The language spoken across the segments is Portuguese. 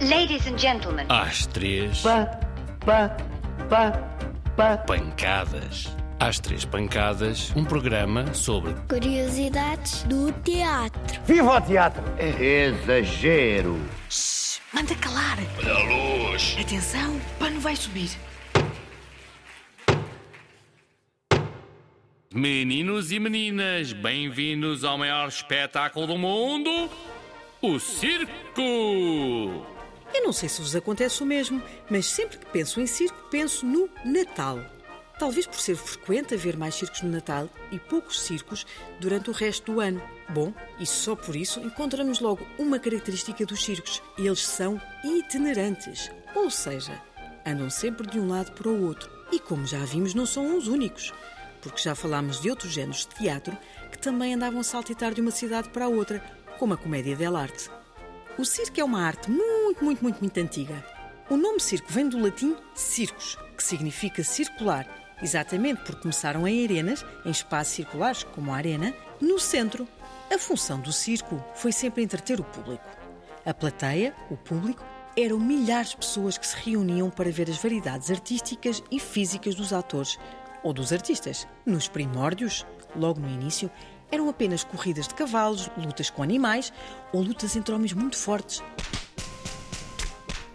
Ladies and gentlemen. Às três, Pá, pá, pá, pá. pancadas. Às três pancadas, um programa sobre Curiosidades do teatro. Viva o teatro! Exagero. Manda calar. Olha a luz. Atenção, o pano vai subir. Meninos e meninas, bem-vindos ao maior espetáculo do mundo, o circo! Eu não sei se vos acontece o mesmo, mas sempre que penso em circo, penso no Natal. Talvez por ser frequente haver mais circos no Natal e poucos circos durante o resto do ano. Bom, e só por isso encontramos logo uma característica dos circos: eles são itinerantes, ou seja, andam sempre de um lado para o outro. E como já vimos, não são os únicos, porque já falámos de outros géneros de teatro que também andavam a saltitar de uma cidade para a outra, como a comédia dell'arte. O circo é uma arte muito, muito, muito, muito antiga. O nome circo vem do latim circus, que significa circular, exatamente porque começaram em arenas, em espaços circulares, como a arena, no centro. A função do circo foi sempre entreter o público. A plateia, o público, eram milhares de pessoas que se reuniam para ver as variedades artísticas e físicas dos atores ou dos artistas. Nos primórdios, logo no início, eram apenas corridas de cavalos, lutas com animais ou lutas entre homens muito fortes.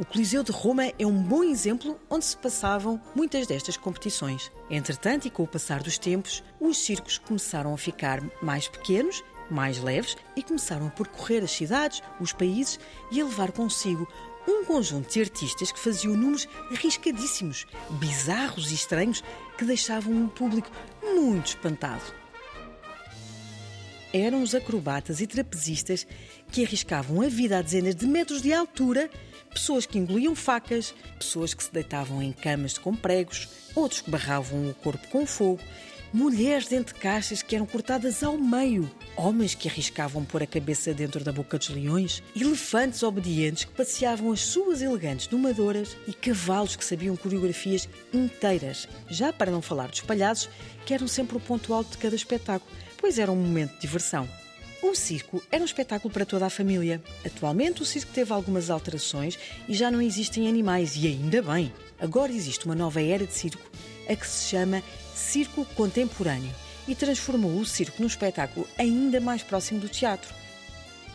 O Coliseu de Roma é um bom exemplo onde se passavam muitas destas competições. Entretanto, e com o passar dos tempos, os circos começaram a ficar mais pequenos, mais leves e começaram a percorrer as cidades, os países e a levar consigo um conjunto de artistas que faziam números arriscadíssimos, bizarros e estranhos que deixavam o público muito espantado eram os acrobatas e trapezistas que arriscavam a vida a dezenas de metros de altura, pessoas que engoliam facas, pessoas que se deitavam em camas com pregos, outros que barravam o corpo com fogo, mulheres dentro de caixas que eram cortadas ao meio, homens que arriscavam pôr a cabeça dentro da boca dos leões, elefantes obedientes que passeavam as suas elegantes domadoras e cavalos que sabiam coreografias inteiras, já para não falar dos palhaços, que eram sempre o ponto alto de cada espetáculo pois era um momento de diversão. O circo era um espetáculo para toda a família. Atualmente, o circo teve algumas alterações e já não existem animais, e ainda bem. Agora existe uma nova era de circo, a que se chama circo contemporâneo, e transformou o circo num espetáculo ainda mais próximo do teatro.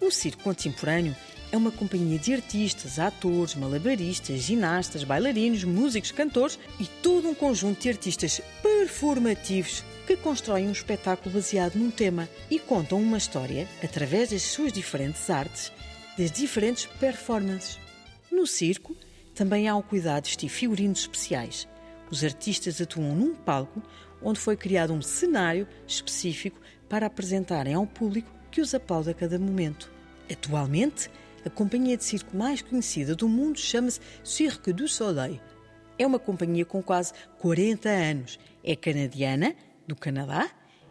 O circo contemporâneo é uma companhia de artistas, atores, malabaristas, ginastas, bailarinos, músicos, cantores e todo um conjunto de artistas performativos que constroem um espetáculo baseado num tema e contam uma história através das suas diferentes artes, das diferentes performances. No circo, também há o cuidado de figurinos especiais. Os artistas atuam num palco onde foi criado um cenário específico para apresentarem ao público que os aplaude a cada momento. Atualmente, a companhia de circo mais conhecida do mundo chama-se Cirque du Soleil. É uma companhia com quase 40 anos. É canadiana, do Canadá,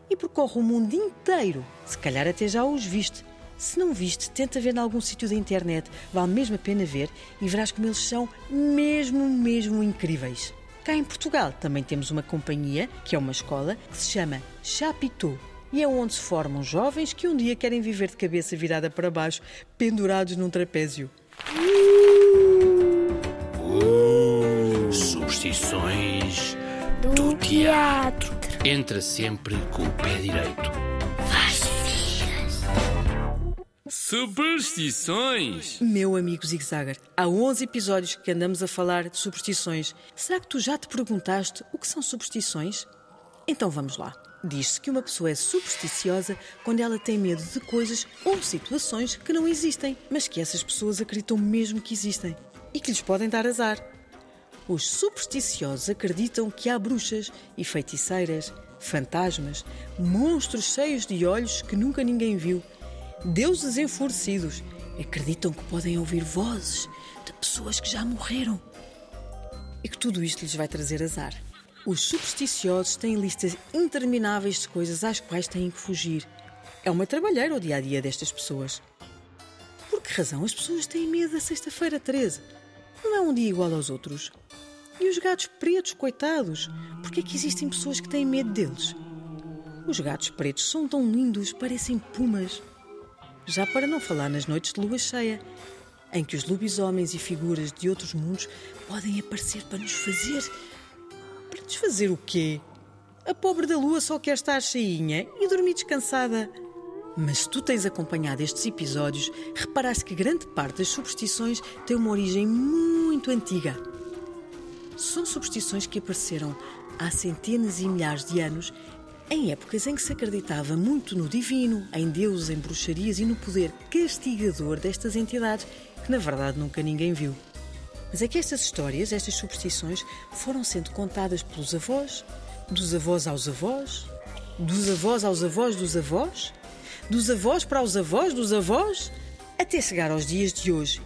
e percorre o mundo inteiro. Se calhar até já os viste. Se não viste, tenta ver em algum sítio da internet. Vale mesmo a pena ver e verás como eles são mesmo, mesmo incríveis. Cá em Portugal também temos uma companhia, que é uma escola, que se chama Chapitão. E é onde se formam jovens que um dia querem viver de cabeça virada para baixo, pendurados num trapézio. Uh, superstições do teatro. Entra sempre com o pé direito. Superstições? Meu amigo Zig Zagger, há 11 episódios que andamos a falar de superstições. Será que tu já te perguntaste o que são superstições? Então vamos lá. Diz-se que uma pessoa é supersticiosa quando ela tem medo de coisas ou situações que não existem, mas que essas pessoas acreditam mesmo que existem e que lhes podem dar azar. Os supersticiosos acreditam que há bruxas e feiticeiras, fantasmas, monstros cheios de olhos que nunca ninguém viu, deuses enfurecidos. Acreditam que podem ouvir vozes de pessoas que já morreram e que tudo isto lhes vai trazer azar. Os supersticiosos têm listas intermináveis de coisas às quais têm que fugir. É uma trabalheira o dia a dia destas pessoas. Por que razão as pessoas têm medo da Sexta-feira 13? Não é um dia igual aos outros. E os gatos pretos, coitados? Por que é que existem pessoas que têm medo deles? Os gatos pretos são tão lindos, parecem pumas. Já para não falar nas noites de lua cheia. em que os lobisomens e figuras de outros mundos podem aparecer para nos fazer. Para nos fazer o quê? A pobre da lua só quer estar cheinha e dormir descansada. Mas se tu tens acompanhado estes episódios, reparaste que grande parte das superstições tem uma origem muito antiga. São superstições que apareceram há centenas e milhares de anos, em épocas em que se acreditava muito no divino, em deuses, em bruxarias e no poder castigador destas entidades, que na verdade nunca ninguém viu. Mas é que estas histórias, estas superstições, foram sendo contadas pelos avós, dos avós aos avós, dos avós aos avós dos avós, dos avós para os avós dos avós, até chegar aos dias de hoje.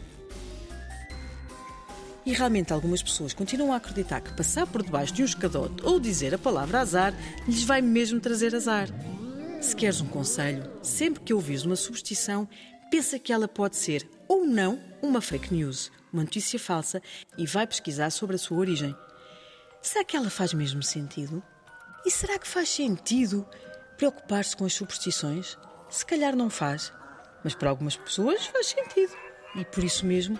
E realmente algumas pessoas continuam a acreditar que passar por debaixo de um escadote ou dizer a palavra azar lhes vai mesmo trazer azar. Se queres um conselho, sempre que ouvires uma superstição, pensa que ela pode ser ou não uma fake news, uma notícia falsa, e vai pesquisar sobre a sua origem. Será que ela faz mesmo sentido? E será que faz sentido preocupar-se com as superstições? Se calhar não faz, mas para algumas pessoas faz sentido. E por isso mesmo